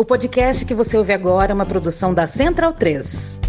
O podcast que você ouve agora é uma produção da Central 3.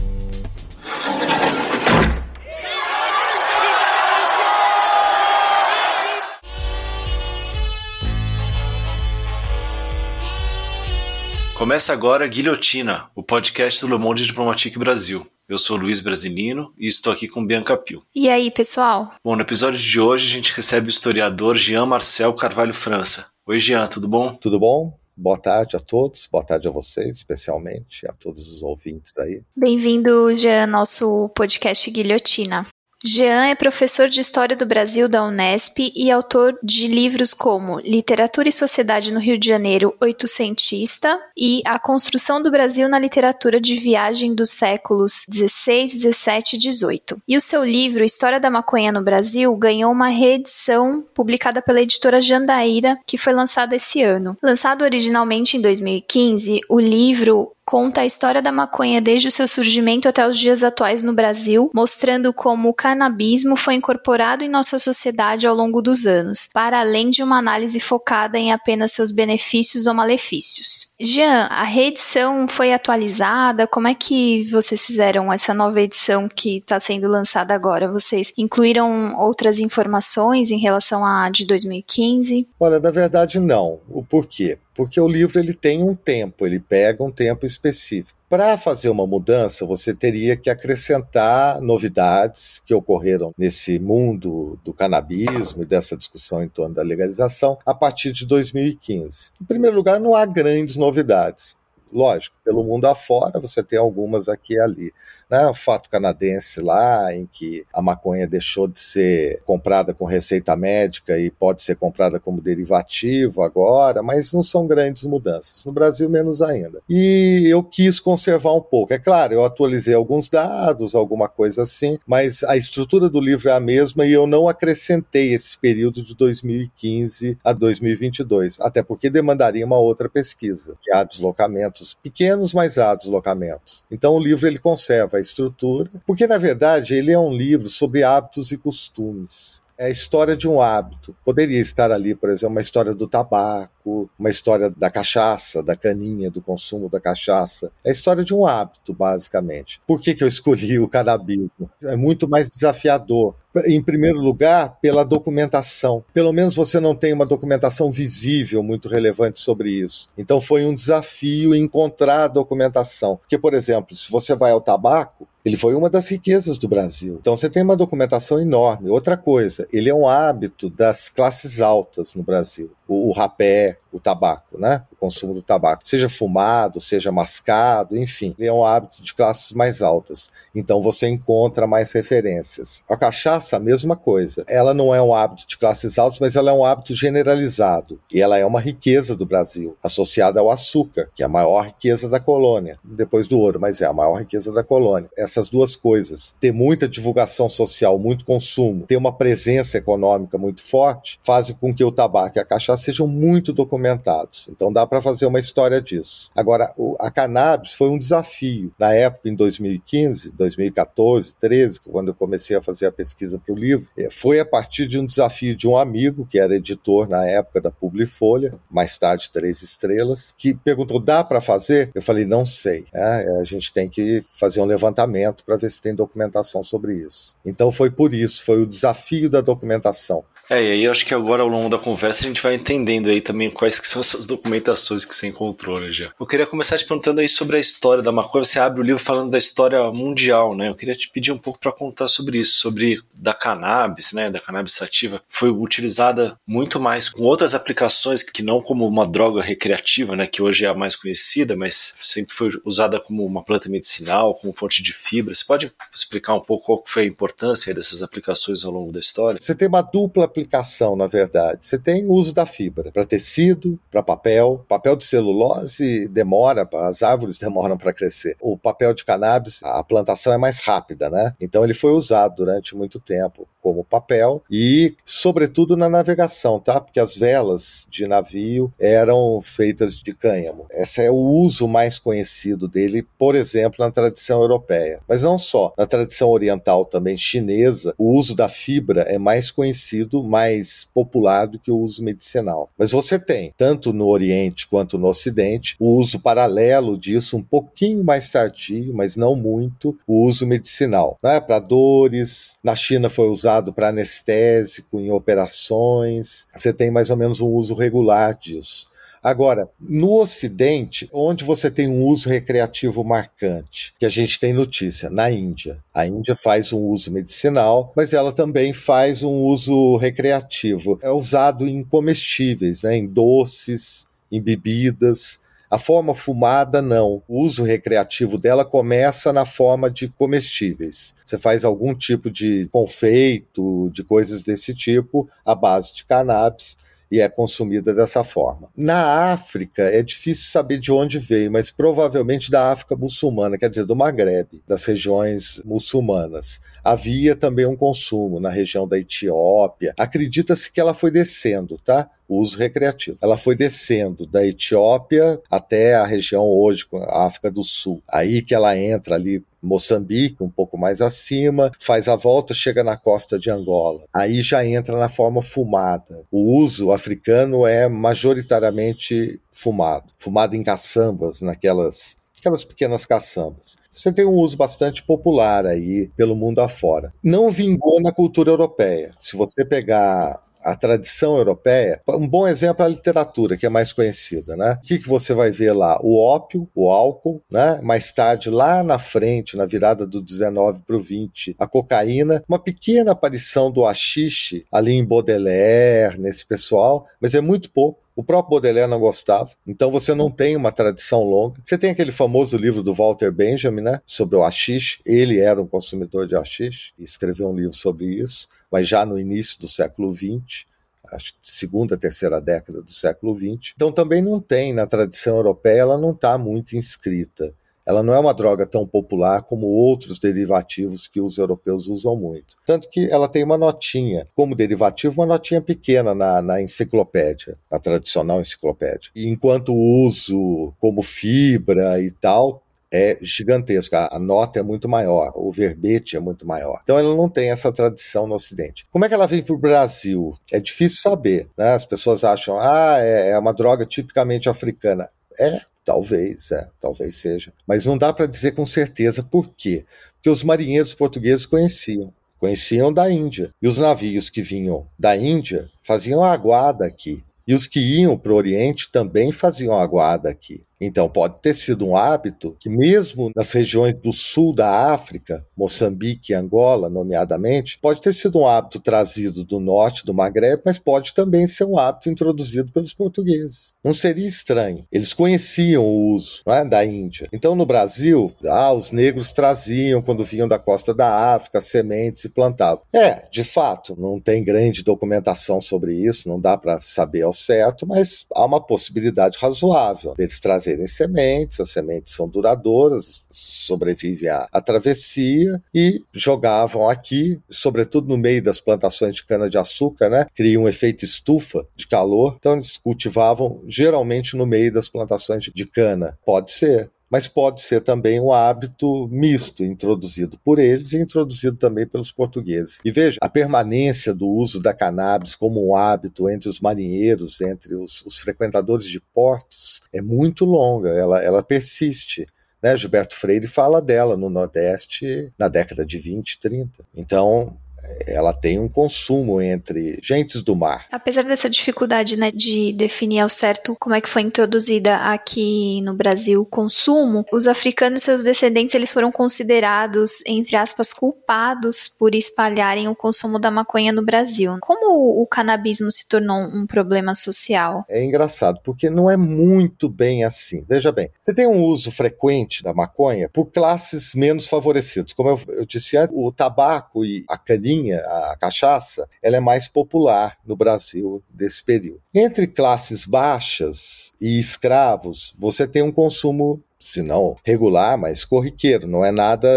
Começa agora Guilhotina, o podcast do Le Monde Diplomatique Brasil. Eu sou Luiz Brasilino e estou aqui com Bianca Pio. E aí, pessoal? Bom, no episódio de hoje a gente recebe o historiador Jean Marcel Carvalho França. Oi, Jean, tudo bom? Tudo bom? Boa tarde a todos, boa tarde a vocês, especialmente, a todos os ouvintes aí. Bem-vindo, Jean, ao nosso podcast Guilhotina. Jean é professor de História do Brasil da Unesp e autor de livros como Literatura e Sociedade no Rio de Janeiro, Oitocentista e A Construção do Brasil na Literatura de Viagem dos séculos XVI, XVII e XVIII. E o seu livro História da Maconha no Brasil ganhou uma reedição publicada pela editora Jandaíra, que foi lançada esse ano. Lançado originalmente em 2015, o livro conta a história da maconha desde o seu surgimento até os dias atuais no Brasil, mostrando como o canabismo foi incorporado em nossa sociedade ao longo dos anos, para além de uma análise focada em apenas seus benefícios ou malefícios. Jean, a reedição foi atualizada? Como é que vocês fizeram essa nova edição que está sendo lançada agora? Vocês incluíram outras informações em relação à de 2015? Olha, na verdade não. O porquê? porque o livro ele tem um tempo, ele pega um tempo específico. Para fazer uma mudança, você teria que acrescentar novidades que ocorreram nesse mundo do canabismo e dessa discussão em torno da legalização a partir de 2015. Em primeiro lugar, não há grandes novidades. Lógico, pelo mundo afora você tem algumas aqui e ali. Né? O fato canadense lá, em que a maconha deixou de ser comprada com receita médica e pode ser comprada como derivativo agora, mas não são grandes mudanças. No Brasil, menos ainda. E eu quis conservar um pouco. É claro, eu atualizei alguns dados, alguma coisa assim, mas a estrutura do livro é a mesma e eu não acrescentei esse período de 2015 a 2022, até porque demandaria uma outra pesquisa, que há deslocamentos pequenos, mas há deslocamentos. Então o livro ele conserva a estrutura, porque na verdade ele é um livro sobre hábitos e costumes é a história de um hábito. Poderia estar ali, por exemplo, uma história do tabaco, uma história da cachaça, da caninha, do consumo da cachaça. É a história de um hábito, basicamente. Por que, que eu escolhi o canabismo? É muito mais desafiador. Em primeiro lugar, pela documentação. Pelo menos você não tem uma documentação visível muito relevante sobre isso. Então foi um desafio encontrar a documentação. Porque, por exemplo, se você vai ao tabaco, ele foi uma das riquezas do Brasil. Então você tem uma documentação enorme. Outra coisa, ele é um hábito das classes altas no Brasil. O, o rapé, o tabaco, né? O consumo do tabaco, seja fumado, seja mascado, enfim, é um hábito de classes mais altas. Então você encontra mais referências. A cachaça, a mesma coisa. Ela não é um hábito de classes altas, mas ela é um hábito generalizado. E ela é uma riqueza do Brasil, associada ao açúcar, que é a maior riqueza da colônia, depois do ouro, mas é a maior riqueza da colônia. Essas duas coisas, ter muita divulgação social, muito consumo, ter uma presença econômica muito forte, fazem com que o tabaco e a cachaça sejam muito documentados. Então dá para fazer uma história disso. Agora, a cannabis foi um desafio. Na época, em 2015, 2014, 13, quando eu comecei a fazer a pesquisa para o livro, eh, foi a partir de um desafio de um amigo, que era editor na época da Publifolha, mais tarde Três Estrelas, que perguntou: dá para fazer? Eu falei: não sei. É, a gente tem que fazer um levantamento para ver se tem documentação sobre isso. Então foi por isso, foi o desafio da documentação. É, e aí eu acho que agora ao longo da conversa a gente vai entendendo aí também quais que são essas documentações que você encontrou, né, já. Eu queria começar te perguntando aí sobre a história da maconha. Você abre o livro falando da história mundial, né? Eu queria te pedir um pouco para contar sobre isso, sobre da cannabis, né, da cannabis sativa, foi utilizada muito mais com outras aplicações que não como uma droga recreativa, né, que hoje é a mais conhecida, mas sempre foi usada como uma planta medicinal, como fonte de fibra. Você pode explicar um pouco qual foi a importância dessas aplicações ao longo da história? Você tem uma dupla aplicação, na verdade. Você tem o uso da fibra para tecido, para papel. Papel de celulose demora, as árvores demoram para crescer. O papel de cannabis, a plantação é mais rápida, né? Então ele foi usado durante muito tempo como papel e, sobretudo, na navegação, tá? Porque as velas de navio eram feitas de cânhamo. Esse é o uso mais conhecido dele, por exemplo, na tradição europeia. Mas não só, na tradição oriental também chinesa, o uso da fibra é mais conhecido, mais popular do que o uso medicinal. Medicinal. Mas você tem, tanto no Oriente quanto no Ocidente, o uso paralelo disso, um pouquinho mais tardio, mas não muito, o uso medicinal. Né? Para dores, na China foi usado para anestésico, em operações. Você tem mais ou menos um uso regular disso. Agora, no Ocidente, onde você tem um uso recreativo marcante, que a gente tem notícia, na Índia. A Índia faz um uso medicinal, mas ela também faz um uso recreativo. É usado em comestíveis, né, em doces, em bebidas. A forma fumada, não. O uso recreativo dela começa na forma de comestíveis. Você faz algum tipo de confeito, de coisas desse tipo, à base de cannabis e é consumida dessa forma. Na África, é difícil saber de onde veio, mas provavelmente da África muçulmana, quer dizer, do Maghreb, das regiões muçulmanas. Havia também um consumo na região da Etiópia. Acredita-se que ela foi descendo, tá? o uso recreativo. Ela foi descendo da Etiópia até a região hoje, a África do Sul. Aí que ela entra ali Moçambique, um pouco mais acima, faz a volta, chega na costa de Angola. Aí já entra na forma fumada. O uso africano é majoritariamente fumado, fumado em caçambas, naquelas aquelas pequenas caçambas. Você tem um uso bastante popular aí pelo mundo afora. Não vingou na cultura europeia. Se você pegar a tradição europeia, um bom exemplo é a literatura, que é mais conhecida, né? O que, que você vai ver lá? O ópio, o álcool, né? Mais tarde, lá na frente, na virada do 19 para o 20, a cocaína, uma pequena aparição do haxixe ali em Baudelaire, nesse pessoal, mas é muito pouco. O próprio Baudelaire não gostava, então você não tem uma tradição longa. Você tem aquele famoso livro do Walter Benjamin, né, sobre o haxixe. Ele era um consumidor de haxixe e escreveu um livro sobre isso mas já no início do século XX, acho que segunda, terceira década do século XX. Então também não tem, na tradição europeia, ela não está muito inscrita. Ela não é uma droga tão popular como outros derivativos que os europeus usam muito. Tanto que ela tem uma notinha, como derivativo, uma notinha pequena na, na enciclopédia, na tradicional enciclopédia. E enquanto o uso como fibra e tal é gigantesca, a nota é muito maior, o verbete é muito maior. Então ela não tem essa tradição no Ocidente. Como é que ela vem para o Brasil? É difícil saber. Né? As pessoas acham, ah, é, é uma droga tipicamente africana. É, talvez, é, talvez seja. Mas não dá para dizer com certeza por quê. Porque os marinheiros portugueses conheciam. Conheciam da Índia. E os navios que vinham da Índia faziam aguada aqui. E os que iam para o Oriente também faziam aguada aqui. Então, pode ter sido um hábito que, mesmo nas regiões do sul da África, Moçambique e Angola, nomeadamente, pode ter sido um hábito trazido do norte do Maghreb, mas pode também ser um hábito introduzido pelos portugueses. Não seria estranho. Eles conheciam o uso é, da Índia. Então, no Brasil, ah, os negros traziam, quando vinham da costa da África, sementes e plantavam. É, de fato, não tem grande documentação sobre isso, não dá para saber ao certo, mas há uma possibilidade razoável deles trazerem serem sementes, as sementes são duradouras, sobrevivem à, à travessia e jogavam aqui, sobretudo no meio das plantações de cana-de-açúcar, né? Cria um efeito estufa de calor, então eles cultivavam geralmente no meio das plantações de cana. Pode ser, mas pode ser também um hábito misto, introduzido por eles e introduzido também pelos portugueses. E veja, a permanência do uso da cannabis como um hábito entre os marinheiros, entre os, os frequentadores de portos, é muito longa, ela, ela persiste. Né? Gilberto Freire fala dela no Nordeste na década de 20, 30. Então, ela tem um consumo entre gentes do mar. Apesar dessa dificuldade né, de definir ao certo como é que foi introduzida aqui no Brasil o consumo, os africanos e seus descendentes eles foram considerados, entre aspas, culpados por espalharem o consumo da maconha no Brasil. Como o canabismo se tornou um problema social? É engraçado, porque não é muito bem assim. Veja bem, você tem um uso frequente da maconha por classes menos favorecidas. Como eu, eu disse antes, o tabaco e a caninha a cachaça, ela é mais popular no Brasil desse período. Entre classes baixas e escravos, você tem um consumo se não regular, mas corriqueiro, não é nada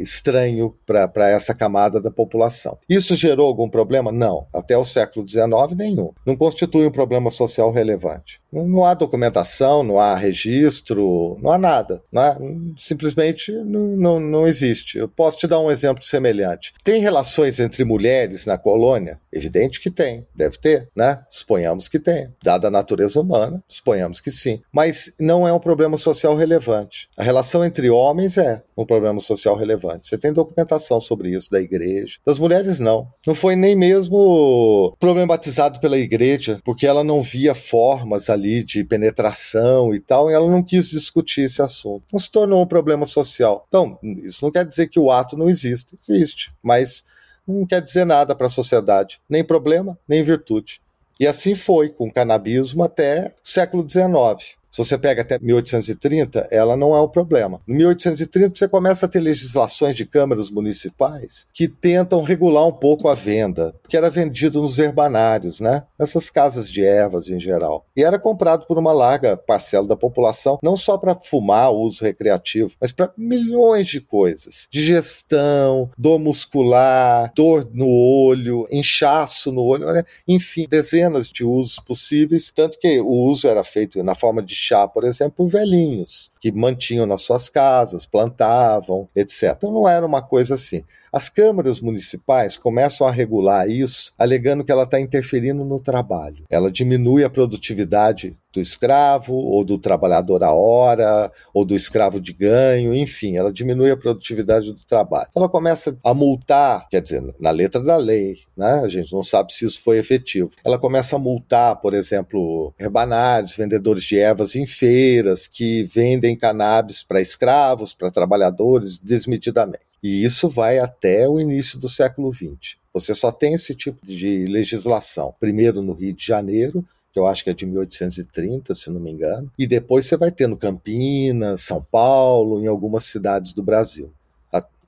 estranho para essa camada da população. Isso gerou algum problema? Não. Até o século XIX, nenhum. Não constitui um problema social relevante. Não, não há documentação, não há registro, não há nada. Não há, simplesmente não, não, não existe. Eu posso te dar um exemplo semelhante. Tem relações entre mulheres na colônia? Evidente que tem, deve ter, né? Suponhamos que tem. Dada a natureza humana, suponhamos que sim. Mas não é um problema social relevante. A relação entre homens é um problema social relevante. Você tem documentação sobre isso da igreja. Das mulheres, não. Não foi nem mesmo problematizado pela igreja, porque ela não via formas ali de penetração e tal, e ela não quis discutir esse assunto. Não se tornou um problema social. Então, isso não quer dizer que o ato não existe. Existe, mas não quer dizer nada para a sociedade. Nem problema, nem virtude. E assim foi com o canabismo até século XIX. Se você pega até 1830, ela não é um problema. Em 1830, você começa a ter legislações de câmaras municipais que tentam regular um pouco a venda, porque era vendido nos herbanários, né? Nessas casas de ervas em geral. E era comprado por uma larga parcela da população, não só para fumar, uso recreativo, mas para milhões de coisas. Digestão, dor muscular, dor no olho, inchaço no olho, enfim, dezenas de usos possíveis. Tanto que o uso era feito na forma de chá, por exemplo, velhinhos, que mantinham nas suas casas, plantavam, etc. Então não era uma coisa assim. As câmaras municipais começam a regular isso, alegando que ela está interferindo no trabalho. Ela diminui a produtividade do escravo, ou do trabalhador a hora, ou do escravo de ganho, enfim, ela diminui a produtividade do trabalho. Ela começa a multar, quer dizer, na letra da lei, né? A gente não sabe se isso foi efetivo. Ela começa a multar, por exemplo, rebanários, vendedores de ervas em feiras que vendem cannabis para escravos, para trabalhadores desmedidamente. E isso vai até o início do século XX. Você só tem esse tipo de legislação, primeiro no Rio de Janeiro, que eu acho que é de 1830, se não me engano, e depois você vai ter no Campinas, São Paulo, em algumas cidades do Brasil,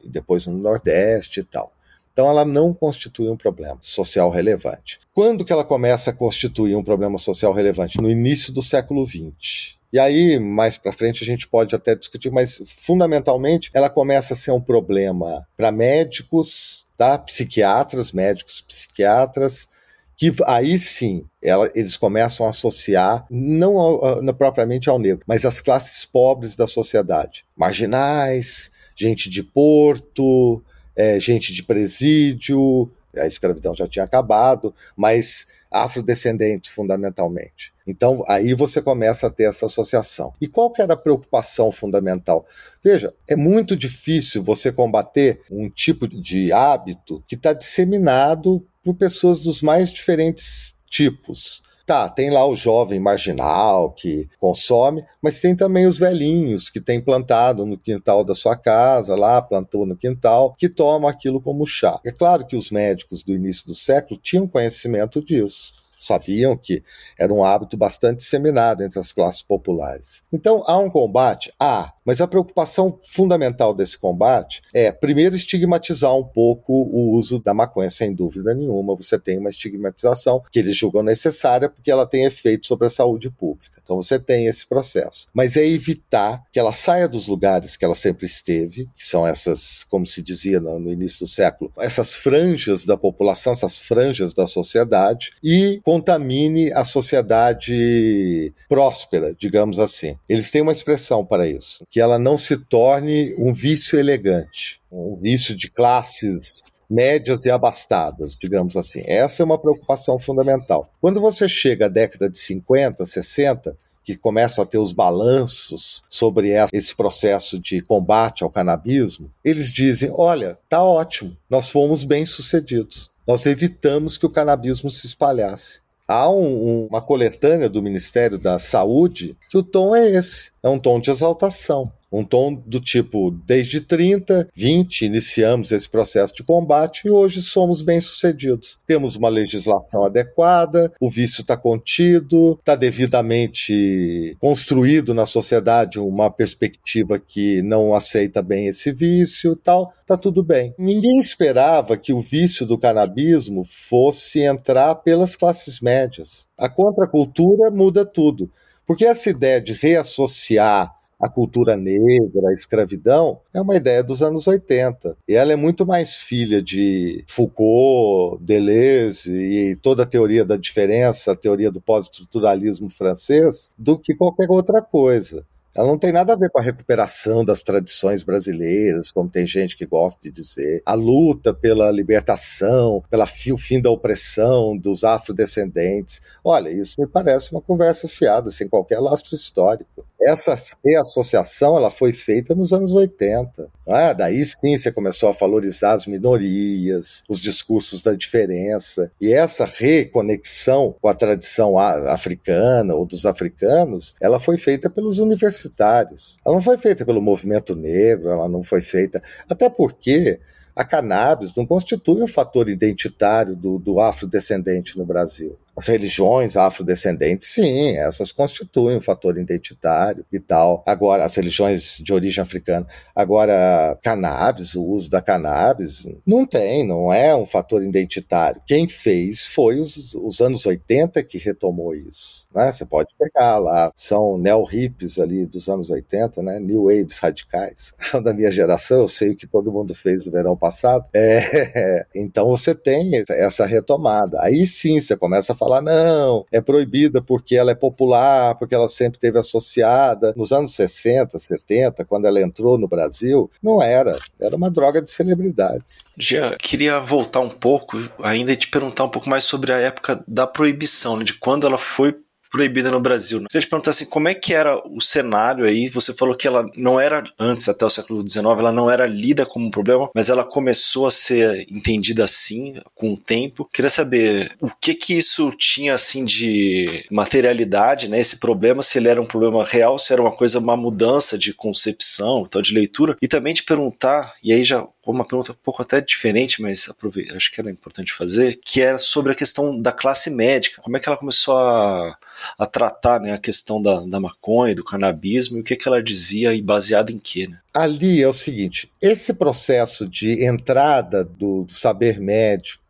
e depois no Nordeste e tal. Então ela não constitui um problema social relevante. Quando que ela começa a constituir um problema social relevante? No início do século XX. E aí, mais para frente, a gente pode até discutir, mas fundamentalmente ela começa a ser um problema para médicos, tá? psiquiatras, médicos psiquiatras, que aí sim ela, eles começam a associar, não ao, propriamente ao negro, mas às classes pobres da sociedade. Marginais, gente de porto, é, gente de presídio, a escravidão já tinha acabado, mas afrodescendente fundamentalmente. Então aí você começa a ter essa associação. E qual que era a preocupação fundamental? Veja, é muito difícil você combater um tipo de hábito que está disseminado por pessoas dos mais diferentes tipos. Tá, tem lá o jovem marginal que consome, mas tem também os velhinhos que tem plantado no quintal da sua casa, lá plantou no quintal, que tomam aquilo como chá. É claro que os médicos do início do século tinham conhecimento disso sabiam que era um hábito bastante disseminado entre as classes populares. Então há um combate? Há, mas a preocupação fundamental desse combate é, primeiro, estigmatizar um pouco o uso da maconha, sem dúvida nenhuma. Você tem uma estigmatização que eles julgam necessária porque ela tem efeito sobre a saúde pública. Então você tem esse processo. Mas é evitar que ela saia dos lugares que ela sempre esteve, que são essas, como se dizia no, início do século, essas franjas da população, essas franjas da sociedade, e contamine a sociedade próspera, digamos assim. Eles têm uma expressão para isso, que ela não se torne um vício elegante, um vício de classes médias e abastadas, digamos assim. Essa é uma preocupação fundamental. Quando você chega à década de 50, 60, que começam a ter os balanços sobre esse processo de combate ao canabismo, eles dizem: olha, tá ótimo, nós fomos bem sucedidos. Nós evitamos que o canabismo se espalhasse. Há um, uma coletânea do Ministério da Saúde que o tom é esse: é um tom de exaltação. Um tom do tipo, desde 30, 20, iniciamos esse processo de combate e hoje somos bem-sucedidos. Temos uma legislação adequada, o vício está contido, está devidamente construído na sociedade uma perspectiva que não aceita bem esse vício tal, está tudo bem. Ninguém esperava que o vício do canabismo fosse entrar pelas classes médias. A contracultura muda tudo. Porque essa ideia de reassociar a cultura negra, a escravidão, é uma ideia dos anos 80. E ela é muito mais filha de Foucault, Deleuze e toda a teoria da diferença, a teoria do pós-estruturalismo francês, do que qualquer outra coisa. Ela não tem nada a ver com a recuperação das tradições brasileiras, como tem gente que gosta de dizer. A luta pela libertação, pela fim da opressão dos afrodescendentes. Olha, isso me parece uma conversa fiada, sem qualquer lastro histórico. Essa reassociação ela foi feita nos anos 80. Ah, daí sim você começou a valorizar as minorias, os discursos da diferença. E essa reconexão com a tradição africana ou dos africanos, ela foi feita pelos universitários. Ela não foi feita pelo movimento negro, ela não foi feita. Até porque a cannabis não constitui um fator identitário do, do afrodescendente no Brasil. As religiões afrodescendentes, sim, essas constituem um fator identitário e tal. Agora, as religiões de origem africana. Agora, cannabis, o uso da cannabis, não tem, não é um fator identitário. Quem fez foi os, os anos 80 que retomou isso. Né? Você pode pegar lá, são neo-hippies ali dos anos 80, né? New Waves radicais. São da minha geração, eu sei o que todo mundo fez no verão passado. É, então você tem essa retomada. Aí sim você começa a falar, não, é proibida porque ela é popular, porque ela sempre teve associada. Nos anos 60, 70, quando ela entrou no Brasil, não era. Era uma droga de celebridades. Jean, queria voltar um pouco ainda e te perguntar um pouco mais sobre a época da proibição, né, de quando ela foi proibida no Brasil. Né? Queria te perguntar assim, como é que era o cenário aí? Você falou que ela não era, antes até o século XIX, ela não era lida como um problema, mas ela começou a ser entendida assim com o tempo. Queria saber o que que isso tinha assim de materialidade, né? Esse problema, se ele era um problema real, se era uma coisa, uma mudança de concepção, tal, de leitura. E também te perguntar, e aí já uma pergunta um pouco até diferente, mas acho que era importante fazer, que era sobre a questão da classe médica. Como é que ela começou a, a tratar né, a questão da, da maconha, do canabismo, e o que, que ela dizia e baseado em quê? Né? Ali é o seguinte: esse processo de entrada do, do saber médico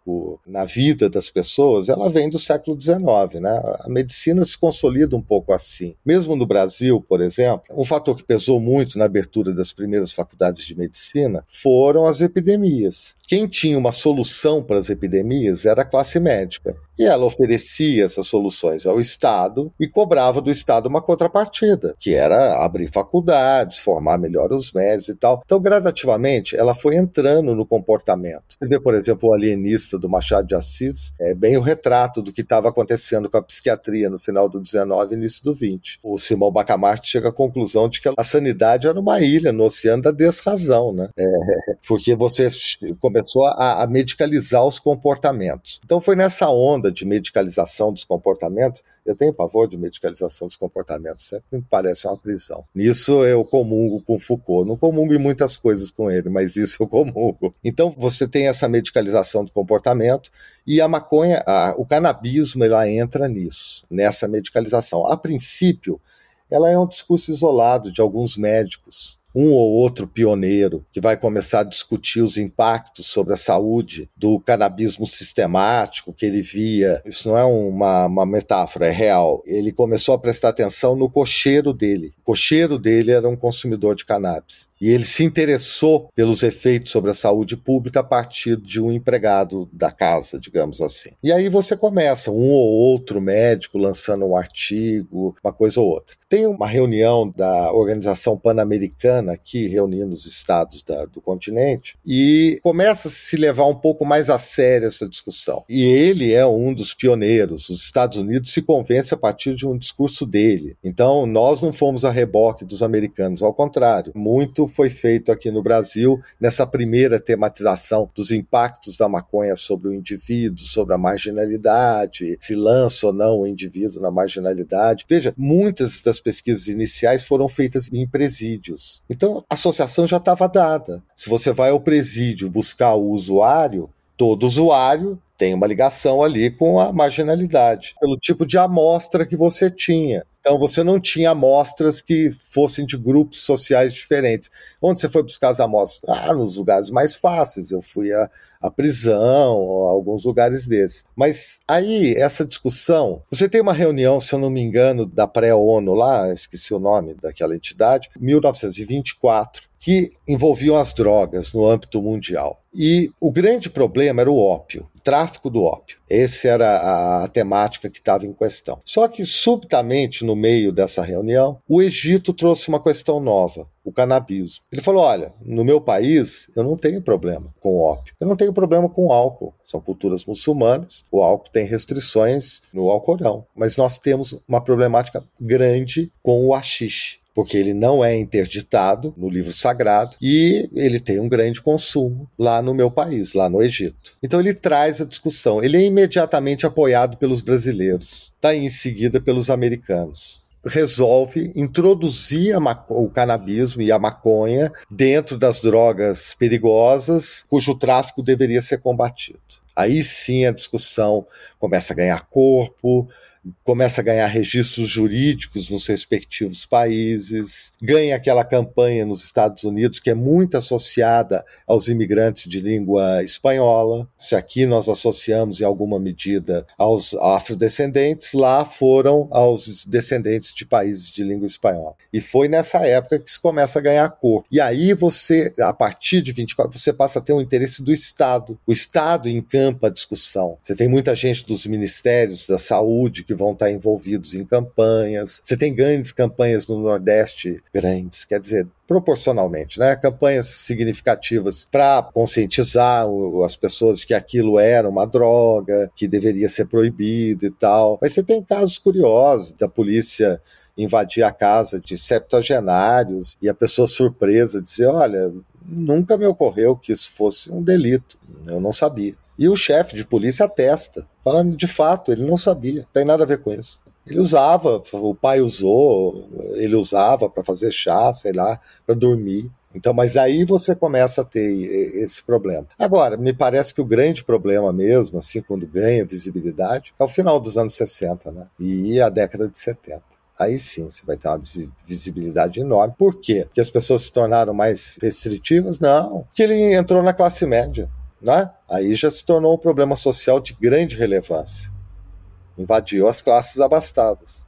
na vida das pessoas, ela vem do século XIX. Né? A medicina se consolida um pouco assim. Mesmo no Brasil, por exemplo, um fator que pesou muito na abertura das primeiras faculdades de medicina foram as epidemias. Quem tinha uma solução para as epidemias era a classe médica. E ela oferecia essas soluções ao Estado e cobrava do Estado uma contrapartida, que era abrir faculdades, formar melhor os médicos e tal. Então, gradativamente, ela foi entrando no comportamento. Você vê, por exemplo, o alienista do Machado de Assis, é bem o retrato do que estava acontecendo com a psiquiatria no final do 19 e início do 20. O Simão Bacamarte chega à conclusão de que a sanidade era uma ilha no oceano da desrazão, né? É, porque você começou a, a medicalizar os comportamentos. Então, foi nessa onda de medicalização dos comportamentos, eu tenho pavor de medicalização dos comportamentos, sempre me parece uma prisão. Nisso eu comungo com Foucault. Não comungo em muitas coisas com ele, mas isso eu comungo. Então você tem essa medicalização do comportamento e a maconha, a, o canabismo, ela entra nisso, nessa medicalização. A princípio, ela é um discurso isolado de alguns médicos um ou outro pioneiro que vai começar a discutir os impactos sobre a saúde do canabismo sistemático que ele via. Isso não é uma, uma metáfora, é real. Ele começou a prestar atenção no cocheiro dele. O cocheiro dele era um consumidor de cannabis. E ele se interessou pelos efeitos sobre a saúde pública a partir de um empregado da casa, digamos assim. E aí você começa, um ou outro médico lançando um artigo, uma coisa ou outra. Tem uma reunião da Organização Pan-Americana aqui, reunindo os estados da, do continente, e começa a se levar um pouco mais a sério essa discussão. E ele é um dos pioneiros. Os Estados Unidos se convence a partir de um discurso dele. Então, nós não fomos a reboque dos americanos, ao contrário. Muito foi feito aqui no Brasil nessa primeira tematização dos impactos da maconha sobre o indivíduo, sobre a marginalidade, se lança ou não o indivíduo na marginalidade. Veja, muitas das pesquisas iniciais foram feitas em presídios. Então, a associação já estava dada. Se você vai ao presídio buscar o usuário, todo usuário tem uma ligação ali com a marginalidade, pelo tipo de amostra que você tinha. Então você não tinha amostras que fossem de grupos sociais diferentes. Onde você foi buscar as amostras? Ah, nos lugares mais fáceis. Eu fui a, à prisão, a alguns lugares desses. Mas aí, essa discussão, você tem uma reunião, se eu não me engano, da pré-ONU lá, esqueci o nome daquela entidade, 1924, que envolviam as drogas no âmbito mundial. E o grande problema era o ópio, tráfico do ópio. Essa era a, a temática que estava em questão. Só que, subitamente, no meio dessa reunião, o Egito trouxe uma questão nova, o canabismo. Ele falou: olha, no meu país eu não tenho problema com ópio, eu não tenho problema com álcool. São culturas muçulmanas, o álcool tem restrições no Alcorão, mas nós temos uma problemática grande com o haxixe porque ele não é interditado no livro sagrado e ele tem um grande consumo lá no meu país, lá no Egito. Então ele traz a discussão. Ele é imediatamente apoiado pelos brasileiros, tá em seguida pelos americanos resolve introduzir o canabismo e a maconha dentro das drogas perigosas cujo tráfico deveria ser combatido. Aí sim a discussão começa a ganhar corpo, começa a ganhar registros jurídicos nos respectivos países, ganha aquela campanha nos Estados Unidos que é muito associada aos imigrantes de língua espanhola. Se aqui nós associamos em alguma medida aos afrodescendentes, lá foram aos descendentes de países de língua espanhola. E foi nessa época que se começa a ganhar cor. E aí você, a partir de 24, você passa a ter um interesse do Estado. O Estado encampa a discussão. Você tem muita gente dos ministérios da saúde que vão estar envolvidos em campanhas. Você tem grandes campanhas no Nordeste, grandes, quer dizer, proporcionalmente, né? Campanhas significativas para conscientizar as pessoas de que aquilo era uma droga, que deveria ser proibido e tal. Mas você tem casos curiosos da polícia invadir a casa de septuagenários e a pessoa surpresa dizer: Olha, nunca me ocorreu que isso fosse um delito, eu não sabia. E o chefe de polícia atesta, falando de fato, ele não sabia, tem nada a ver com isso. Ele usava, o pai usou, ele usava para fazer chá, sei lá, para dormir. Então, mas aí você começa a ter esse problema. Agora, me parece que o grande problema mesmo, assim, quando ganha visibilidade, é o final dos anos 60, né? E a década de 70 aí sim você vai ter uma visibilidade enorme. Por quê? Porque as pessoas se tornaram mais restritivas? Não, porque ele entrou na classe média né? Aí já se tornou um problema social de grande relevância. Invadiu as classes abastadas.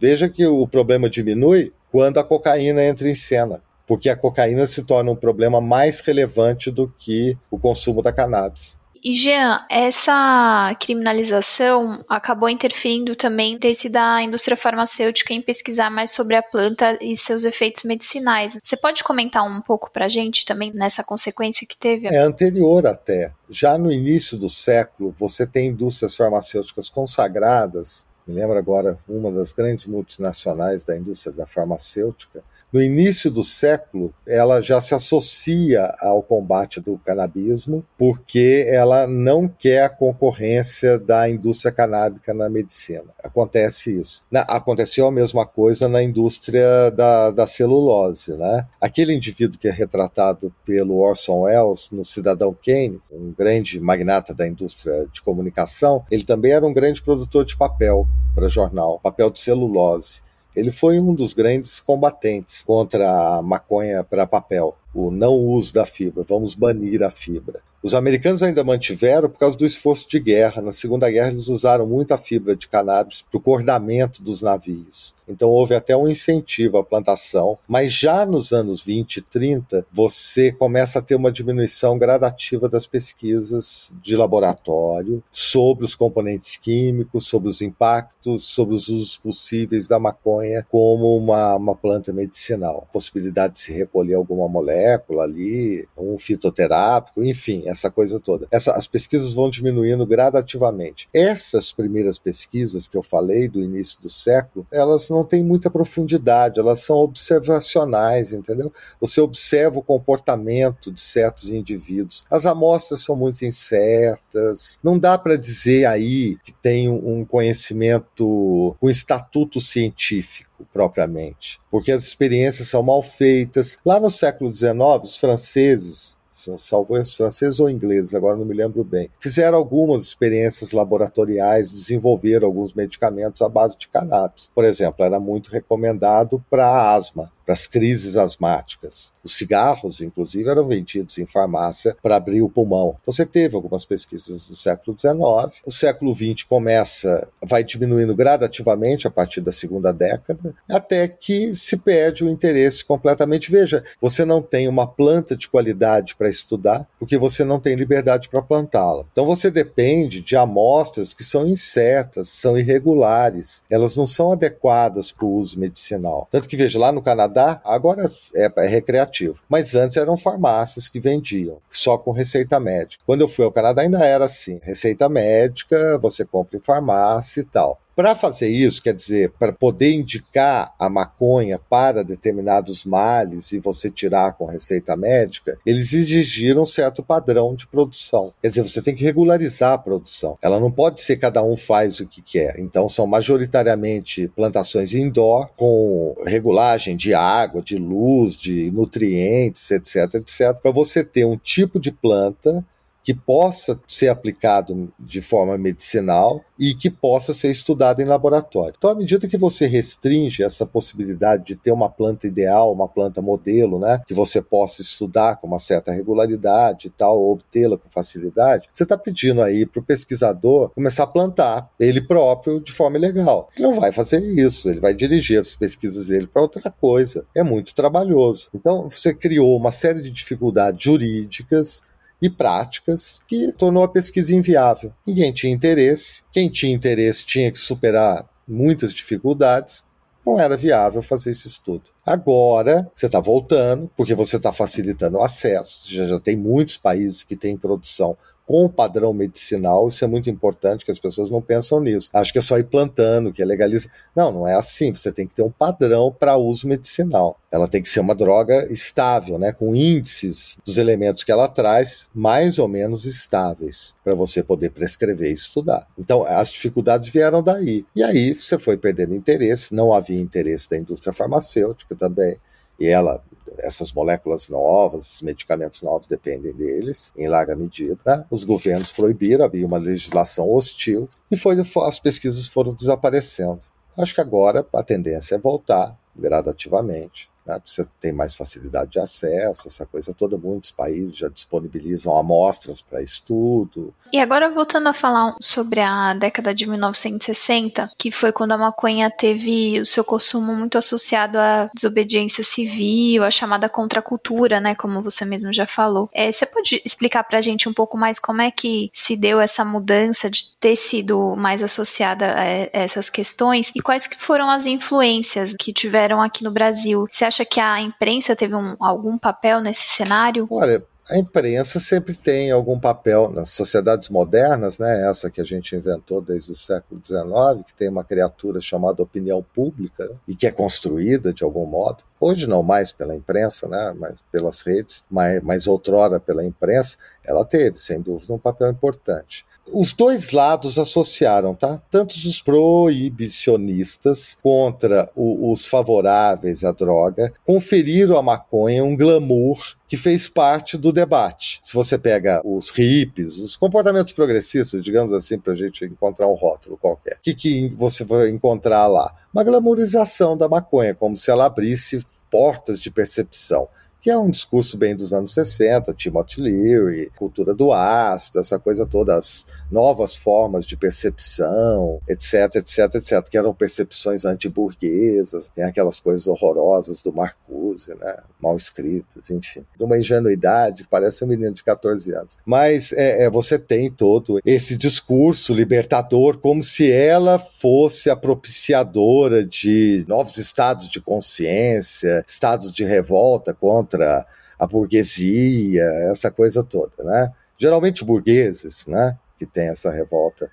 Veja que o problema diminui quando a cocaína entra em cena, porque a cocaína se torna um problema mais relevante do que o consumo da cannabis. E Jean, essa criminalização acabou interferindo também desse da indústria farmacêutica em pesquisar mais sobre a planta e seus efeitos medicinais. Você pode comentar um pouco para a gente também nessa consequência que teve? É anterior até. Já no início do século, você tem indústrias farmacêuticas consagradas. Me lembro agora uma das grandes multinacionais da indústria da farmacêutica, no início do século, ela já se associa ao combate do canabismo, porque ela não quer a concorrência da indústria canábica na medicina. Acontece isso. Na, aconteceu a mesma coisa na indústria da, da celulose. Né? Aquele indivíduo que é retratado pelo Orson Welles no Cidadão Kane, um grande magnata da indústria de comunicação, ele também era um grande produtor de papel para jornal, papel de celulose. Ele foi um dos grandes combatentes contra a maconha para papel, o não uso da fibra, vamos banir a fibra. Os americanos ainda mantiveram por causa do esforço de guerra. Na Segunda Guerra, eles usaram muita fibra de cannabis para o cordamento dos navios. Então, houve até um incentivo à plantação. Mas já nos anos 20 e 30, você começa a ter uma diminuição gradativa das pesquisas de laboratório sobre os componentes químicos, sobre os impactos, sobre os usos possíveis da maconha como uma, uma planta medicinal. Possibilidade de se recolher alguma molécula ali, um fitoterápico, enfim, essa coisa toda. Essa, as pesquisas vão diminuindo gradativamente. Essas primeiras pesquisas que eu falei do início do século, elas não têm muita profundidade, elas são observacionais, entendeu? Você observa o comportamento de certos indivíduos. As amostras são muito incertas, não dá para dizer aí que tem um conhecimento, um estatuto científico propriamente, porque as experiências são mal feitas. Lá no século XIX, os franceses salvo os franceses ou ingleses, agora não me lembro bem. Fizeram algumas experiências laboratoriais, desenvolveram alguns medicamentos à base de cannabis. Por exemplo, era muito recomendado para asma. Para as crises asmáticas. Os cigarros, inclusive, eram vendidos em farmácia para abrir o pulmão. Então, você teve algumas pesquisas do século XIX. O século XX começa, vai diminuindo gradativamente a partir da segunda década, até que se perde o interesse completamente. Veja, você não tem uma planta de qualidade para estudar, porque você não tem liberdade para plantá-la. Então, você depende de amostras que são incertas, são irregulares, elas não são adequadas para o uso medicinal. Tanto que, veja, lá no Canadá, agora é, é recreativo, mas antes eram farmácias que vendiam, só com receita médica. Quando eu fui ao Canadá, ainda era assim: receita médica, você compra em farmácia e tal. Para fazer isso, quer dizer, para poder indicar a maconha para determinados males e você tirar com receita médica, eles exigiram um certo padrão de produção. Quer dizer, você tem que regularizar a produção. Ela não pode ser cada um faz o que quer. Então, são majoritariamente plantações indoor, com regulagem de água, de luz, de nutrientes, etc, etc, para você ter um tipo de planta que possa ser aplicado de forma medicinal e que possa ser estudado em laboratório. Então, à medida que você restringe essa possibilidade de ter uma planta ideal, uma planta modelo, né, que você possa estudar com uma certa regularidade e tal, ou obtê-la com facilidade, você está pedindo aí para o pesquisador começar a plantar ele próprio de forma ilegal. Ele não vai fazer isso, ele vai dirigir as pesquisas dele para outra coisa. É muito trabalhoso. Então, você criou uma série de dificuldades jurídicas e práticas que tornou a pesquisa inviável. Ninguém tinha interesse, quem tinha interesse tinha que superar muitas dificuldades, não era viável fazer esse estudo. Agora, você está voltando, porque você está facilitando o acesso, já, já tem muitos países que têm produção com padrão medicinal, isso é muito importante, que as pessoas não pensam nisso. Acho que é só ir plantando, que é legalizar. Não, não é assim. Você tem que ter um padrão para uso medicinal. Ela tem que ser uma droga estável, né, com índices dos elementos que ela traz mais ou menos estáveis, para você poder prescrever e estudar. Então, as dificuldades vieram daí. E aí você foi perdendo interesse, não havia interesse da indústria farmacêutica também. E ela essas moléculas novas, esses medicamentos novos dependem deles, em larga medida. Os governos proibiram, havia uma legislação hostil, e foi, as pesquisas foram desaparecendo. Acho que agora a tendência é voltar gradativamente né? Você tem mais facilidade de acesso, essa coisa toda. Muitos países já disponibilizam amostras para estudo. E agora, voltando a falar sobre a década de 1960, que foi quando a maconha teve o seu consumo muito associado à desobediência civil, à chamada contracultura, né? Como você mesmo já falou. É, você pode explicar para a gente um pouco mais como é que se deu essa mudança de ter sido mais associada a essas questões e quais que foram as influências que tiveram aqui no Brasil? Você acha acha que a imprensa teve um, algum papel nesse cenário? Olha, a imprensa sempre tem algum papel nas sociedades modernas, né? Essa que a gente inventou desde o século XIX, que tem uma criatura chamada opinião pública né? e que é construída de algum modo. Hoje não mais pela imprensa, né? Mas pelas redes, mas, mas outrora pela imprensa, ela teve, sem dúvida, um papel importante. Os dois lados associaram, tá? Tanto os proibicionistas contra o, os favoráveis à droga conferiram à maconha um glamour que fez parte do debate. Se você pega os hippies, os comportamentos progressistas, digamos assim, para a gente encontrar um rótulo qualquer, o que, que você vai encontrar lá? Uma glamourização da maconha, como se ela abrisse portas de percepção que é um discurso bem dos anos 60, Timothy Leary, cultura do ácido, essa coisa toda, as novas formas de percepção, etc, etc, etc, que eram percepções antiburguesas, tem aquelas coisas horrorosas do Marcuse, né, mal escritas, enfim, de uma ingenuidade, parece um menino de 14 anos. Mas é, é, você tem todo esse discurso libertador como se ela fosse a propiciadora de novos estados de consciência, estados de revolta contra contra a burguesia, essa coisa toda, né? Geralmente burgueses, né, que tem essa revolta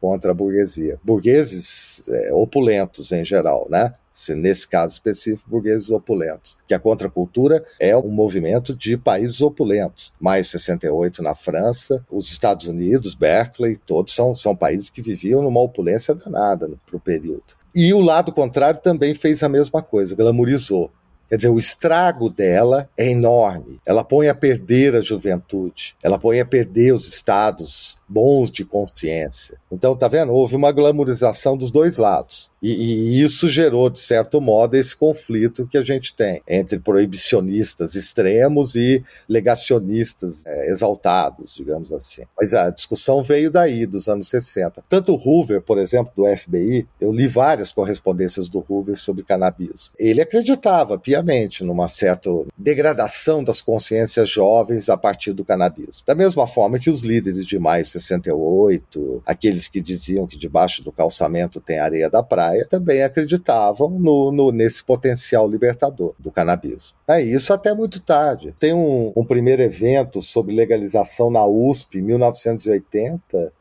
contra a burguesia. Burgueses é, opulentos em geral, né? Se nesse caso específico, burgueses opulentos. Que a contracultura é um movimento de países opulentos. Mais 68 na França, os Estados Unidos, Berkeley, todos são, são países que viviam numa opulência danada para o período. E o lado contrário também fez a mesma coisa, glamourizou. Quer dizer, o estrago dela é enorme. Ela põe a perder a juventude, ela põe a perder os estados bons de consciência. Então, tá vendo? Houve uma glamorização dos dois lados. E, e, isso gerou, de certo modo, esse conflito que a gente tem entre proibicionistas extremos e legacionistas é, exaltados, digamos assim. Mas a discussão veio daí, dos anos 60. Tanto o Hoover, por exemplo, do FBI, eu li várias correspondências do Hoover sobre cannabis. Ele acreditava piamente numa certa degradação das consciências jovens a partir do cannabis. Da mesma forma que os líderes de maio 68, aqueles que diziam que debaixo do calçamento tem areia da praia, também acreditavam no, no nesse potencial libertador do cannabis. É isso até muito tarde. Tem um, um primeiro evento sobre legalização na USP em 1980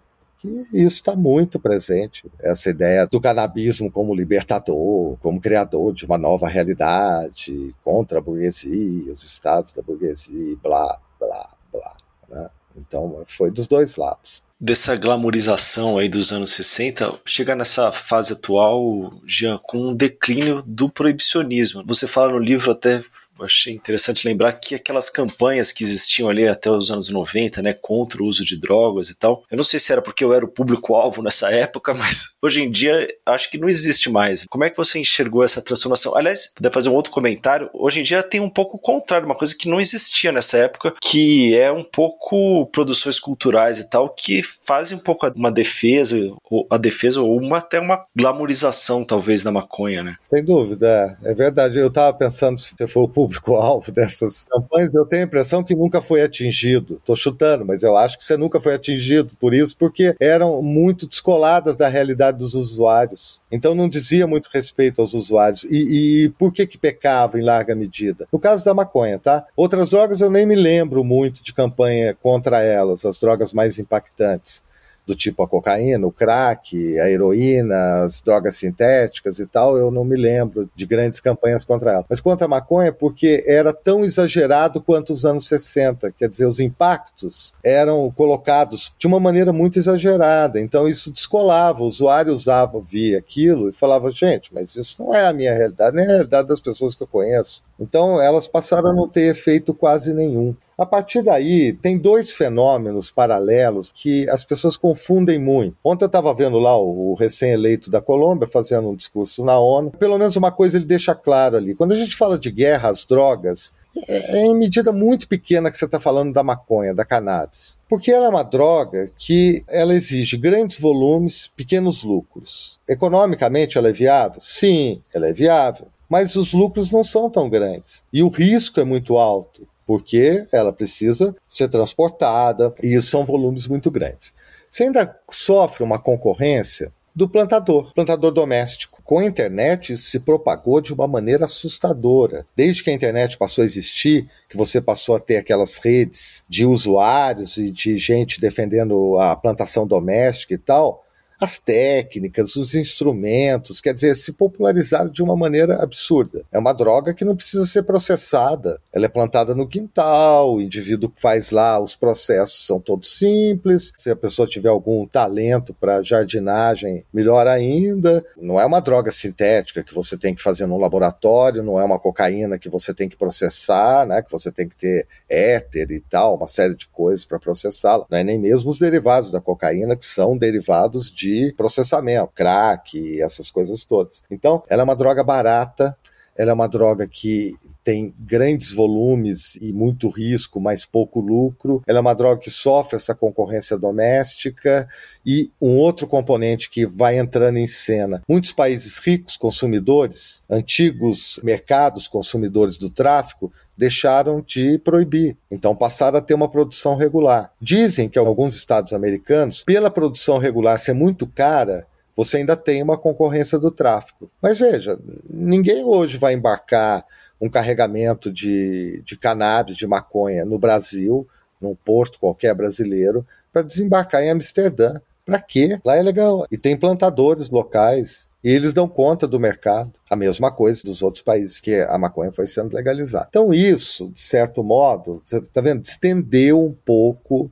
que isso está muito presente. Essa ideia do canabismo como libertador, como criador de uma nova realidade, contra a burguesia, os estados da burguesia, blá, blá, blá. Né? Então foi dos dois lados dessa glamorização aí dos anos 60, chega nessa fase atual, Jean, com um declínio do proibicionismo. Você fala no livro até achei interessante lembrar que aquelas campanhas que existiam ali até os anos 90, né, contra o uso de drogas e tal, eu não sei se era porque eu era o público-alvo nessa época, mas hoje em dia acho que não existe mais. Como é que você enxergou essa transformação? Aliás, puder fazer um outro comentário, hoje em dia tem um pouco o contrário, uma coisa que não existia nessa época, que é um pouco produções culturais e tal, que fazem um pouco uma defesa, ou a defesa, ou uma, até uma glamorização, talvez, da maconha, né? Sem dúvida, é verdade. Eu estava pensando, se você for o público público-alvo dessas campanhas, eu tenho a impressão que nunca foi atingido. Estou chutando, mas eu acho que você nunca foi atingido por isso, porque eram muito descoladas da realidade dos usuários. Então não dizia muito respeito aos usuários. E, e por que que pecava em larga medida? No caso da maconha, tá? Outras drogas eu nem me lembro muito de campanha contra elas, as drogas mais impactantes do tipo a cocaína, o crack, a heroína, as drogas sintéticas e tal, eu não me lembro de grandes campanhas contra ela. Mas contra a maconha, porque era tão exagerado quanto os anos 60, quer dizer, os impactos eram colocados de uma maneira muito exagerada, então isso descolava, o usuário usava, via aquilo e falava, gente, mas isso não é a minha realidade, nem a realidade das pessoas que eu conheço. Então elas passaram a não ter efeito quase nenhum. A partir daí, tem dois fenômenos paralelos que as pessoas confundem muito. Ontem eu estava vendo lá o, recém-eleito da Colômbia fazendo um discurso na ONU. Pelo menos uma coisa ele deixa claro ali. Quando a gente fala de guerra às drogas, é, é em medida muito pequena que você está falando da maconha, da cannabis. Porque ela é uma droga que ela exige grandes volumes, pequenos lucros. Economicamente ela é viável? Sim, ela é viável. Mas os lucros não são tão grandes. E o risco é muito alto porque ela precisa ser transportada e são volumes muito grandes. Você ainda sofre uma concorrência do plantador, plantador doméstico. Com a internet, isso se propagou de uma maneira assustadora. Desde que a internet passou a existir, que você passou a ter aquelas redes de usuários e de gente defendendo a plantação doméstica e tal, as técnicas, os instrumentos, quer dizer, se popularizaram de uma maneira absurda. É uma droga que não precisa ser processada. Ela é plantada no quintal, o indivíduo faz lá, os processos são todos simples. Se a pessoa tiver algum talento para jardinagem, melhor ainda. Não é uma droga sintética que você tem que fazer num laboratório, não é uma cocaína que você tem que processar, né, que você tem que ter éter e tal, uma série de coisas para processá-la. Não é nem mesmo os derivados da cocaína, que são derivados de de processamento, crack, essas coisas todas. Então, ela é uma droga barata, ela é uma droga que tem grandes volumes e muito risco, mas pouco lucro. Ela é uma droga que sofre essa concorrência doméstica e um outro componente que vai entrando em cena. Muitos países ricos consumidores, antigos mercados consumidores do tráfico, deixaram de proibir. Então passaram a ter uma produção regular. Dizem que alguns estados americanos, pela produção regular ser muito cara, você ainda tem uma concorrência do tráfico. Mas veja, ninguém hoje vai embarcar um carregamento de, de cannabis, de maconha no Brasil, num porto qualquer brasileiro, para desembarcar em Amsterdã. Para quê? Lá é legal. E tem plantadores locais e eles dão conta do mercado. A mesma coisa dos outros países que a maconha foi sendo legalizada. Então, isso, de certo modo, você está vendo, estendeu um pouco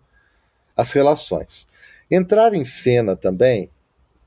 as relações. Entrar em cena também,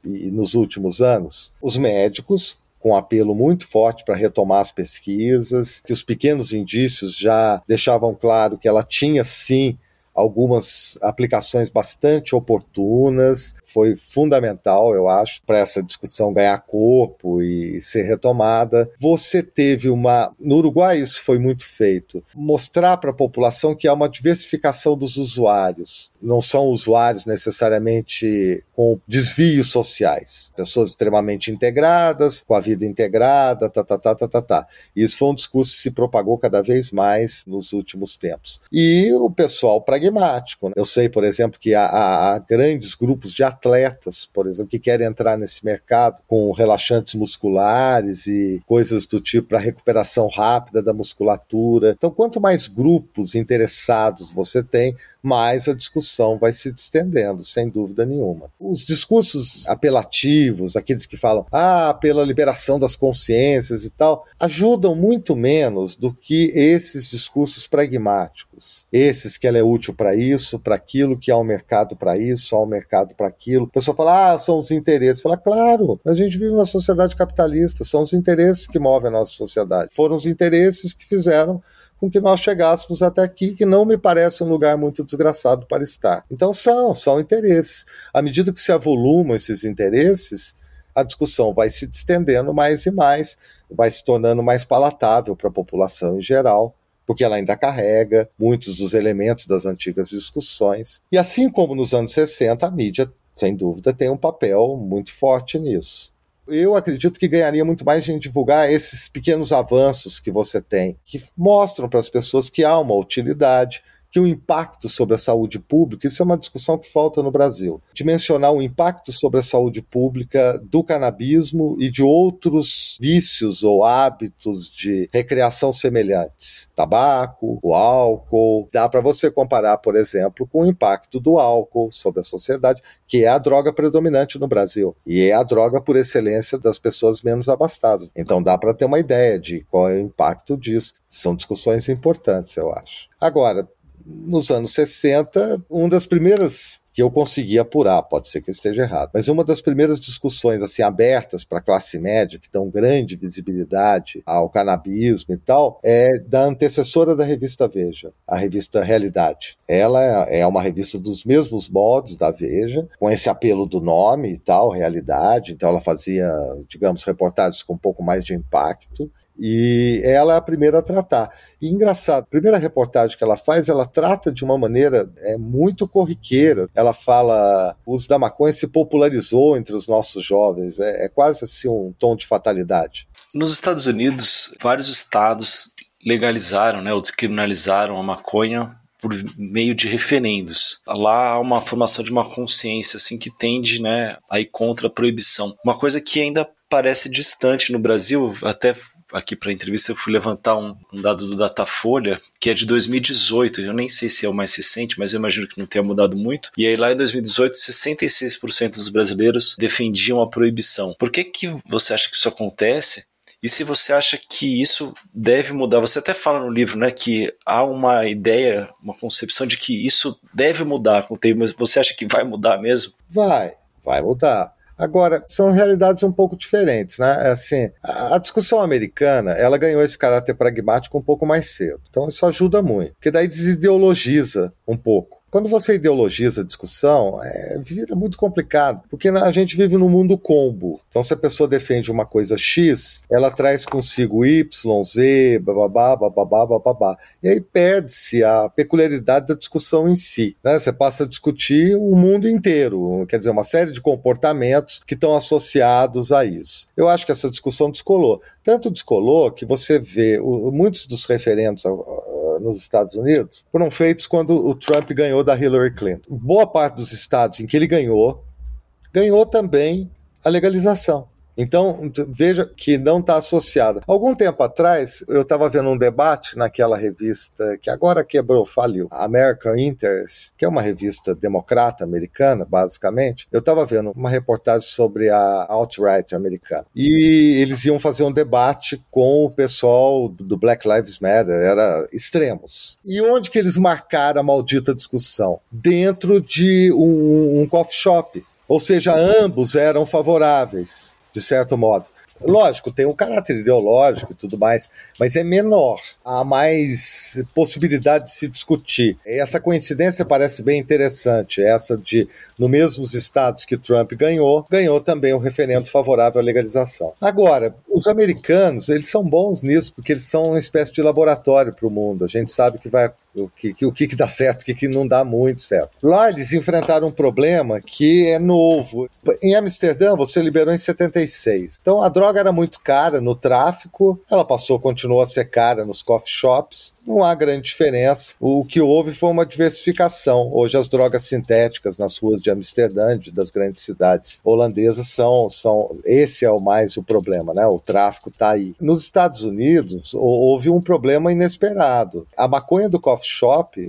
e nos últimos anos, os médicos, com um apelo muito forte para retomar as pesquisas, que os pequenos indícios já deixavam claro que ela tinha sim algumas aplicações bastante oportunas, foi fundamental, eu acho, para essa discussão ganhar corpo e ser retomada. Você teve uma. No Uruguai, isso foi muito feito. Mostrar para a população que há uma diversificação dos usuários. Não são usuários necessariamente com desvios sociais. Pessoas extremamente integradas, com a vida integrada, tá, tá, tá, tá, tá, tá. Isso foi um discurso que se propagou cada vez mais nos últimos tempos. E o pessoal pragmático. Né? Eu sei, por exemplo, que há, há, grandes grupos de atletas, por exemplo, que querem entrar nesse mercado com relaxantes musculares e coisas do tipo para recuperação rápida da musculatura. Então, quanto mais grupos interessados você tem, mais a discussão vai se distendendo, sem dúvida nenhuma. Os discursos apelativos, aqueles que falam, ah, pela liberação das consciências e tal, ajudam muito menos do que esses discursos pragmáticos. Esses que ela é útil para isso, para aquilo, que há um mercado para isso, há um mercado para aquilo. A pessoa fala, ah, são os interesses. Fala, claro, a gente vive numa sociedade capitalista, são os interesses que movem a nossa sociedade. Foram os interesses que fizeram com que nós chegássemos até aqui, que não me parece um lugar muito desgraçado para estar. Então são, são interesses. À medida que se avolumam esses interesses, a discussão vai se distendendo mais e mais, vai se tornando mais palatável para a população em geral, porque ela ainda carrega muitos dos elementos das antigas discussões. E assim como nos anos 60, a mídia, sem dúvida, tem um papel muito forte nisso eu acredito que ganharia muito mais em divulgar esses pequenos avanços que você tem, que mostram para as pessoas que há uma utilidade, que o impacto sobre a saúde pública, isso é uma discussão que falta no Brasil, dimensionar o impacto sobre a saúde pública do canabismo e de outros vícios ou hábitos de recreação semelhantes. Tabaco, o álcool, dá para você comparar, por exemplo, com o impacto do álcool sobre a sociedade, que é a droga predominante no Brasil e é a droga por excelência das pessoas menos abastadas. Então dá para ter uma ideia de qual é o impacto disso. São discussões importantes, eu acho. Agora, nos anos 60, uma das primeiras que eu consegui apurar, pode ser que eu esteja errado, mas uma das primeiras discussões assim abertas para a classe média, que dão grande visibilidade ao canabismo e tal, é da antecessora da revista Veja, a revista Realidade. Ela é uma revista dos mesmos modos da Veja, com esse apelo do nome e tal, Realidade, então ela fazia, digamos, reportagens com um pouco mais de impacto, e ela é a primeira a tratar. E engraçado, a primeira reportagem que ela faz, ela trata de uma maneira é, muito corriqueira. Ela fala: o uso da maconha se popularizou entre os nossos jovens. É, é quase assim um tom de fatalidade. Nos Estados Unidos, vários estados legalizaram, né, ou descriminalizaram a maconha por meio de referendos. Lá há uma formação de uma consciência assim que tende, né, a ir contra a proibição. Uma coisa que ainda parece distante no Brasil, até aqui para a entrevista, eu fui levantar um, um, dado do Datafolha, que é de 2018. Eu nem sei se é o mais recente, mas eu imagino que não tenha mudado muito. E aí, lá em 2018, 66% dos brasileiros defendiam a proibição. Por que, que você acha que isso acontece? E se você acha que isso deve mudar, você até fala no livro, né, que há uma ideia, uma concepção de que isso deve mudar com o tempo, mas você acha que vai mudar mesmo? Vai, vai mudar. Agora, são realidades um pouco diferentes, né? É assim, a discussão americana, ela ganhou esse caráter pragmático um pouco mais cedo. Então isso ajuda muito, porque daí desideologiza um pouco. Quando você ideologiza a discussão, é, vira muito complicado, porque a gente vive num mundo combo. Então, se a pessoa defende uma coisa X, ela traz consigo Y, Z, bababá, bababá, bababá. E aí perde-se a peculiaridade da discussão em si. Né? Você passa a discutir o mundo inteiro, quer dizer, uma série de comportamentos que estão associados a isso. Eu acho que essa discussão descolou. Tanto descolou que você vê o, muitos dos referendos nos Estados Unidos foram feitos quando o Trump ganhou da Hillary Clinton. Boa parte dos estados em que ele ganhou, ganhou também a legalização. Então, veja que não está associada. Algum tempo atrás, eu estava vendo um debate naquela revista que agora quebrou, faliu, American Interest, que é uma revista democrata americana, basicamente. Eu estava vendo uma reportagem sobre a alt-right americana. E eles iam fazer um debate com o pessoal do Black Lives Matter, era extremos. E onde que eles marcaram a maldita discussão? Dentro de um, um coffee shop. Ou seja, ambos eram favoráveis de certo modo. Lógico, tem um caráter ideológico e tudo mais, mas é menor. Há mais possibilidade de se discutir. Essa coincidência parece bem interessante, essa de, no mesmos estados que Trump ganhou, ganhou também o um referendo favorável à legalização. Agora, os americanos, eles são bons nisso, porque eles são uma espécie de laboratório para o mundo. A gente sabe que vai o que, que, o que, que dá certo, o que, que não dá muito certo. Lá eles enfrentaram um problema que é novo. Em Amsterdã, você liberou em 76. Então a droga era muito cara no tráfico, ela passou, continuou a ser cara nos coffee shops. Não há grande diferença. O que houve foi uma diversificação. Hoje as drogas sintéticas nas ruas de Amsterdã, das grandes cidades holandesas, são, são esse é o mais o problema, né? O tráfico está aí. Nos Estados Unidos houve um problema inesperado. A maconha do coffee shop,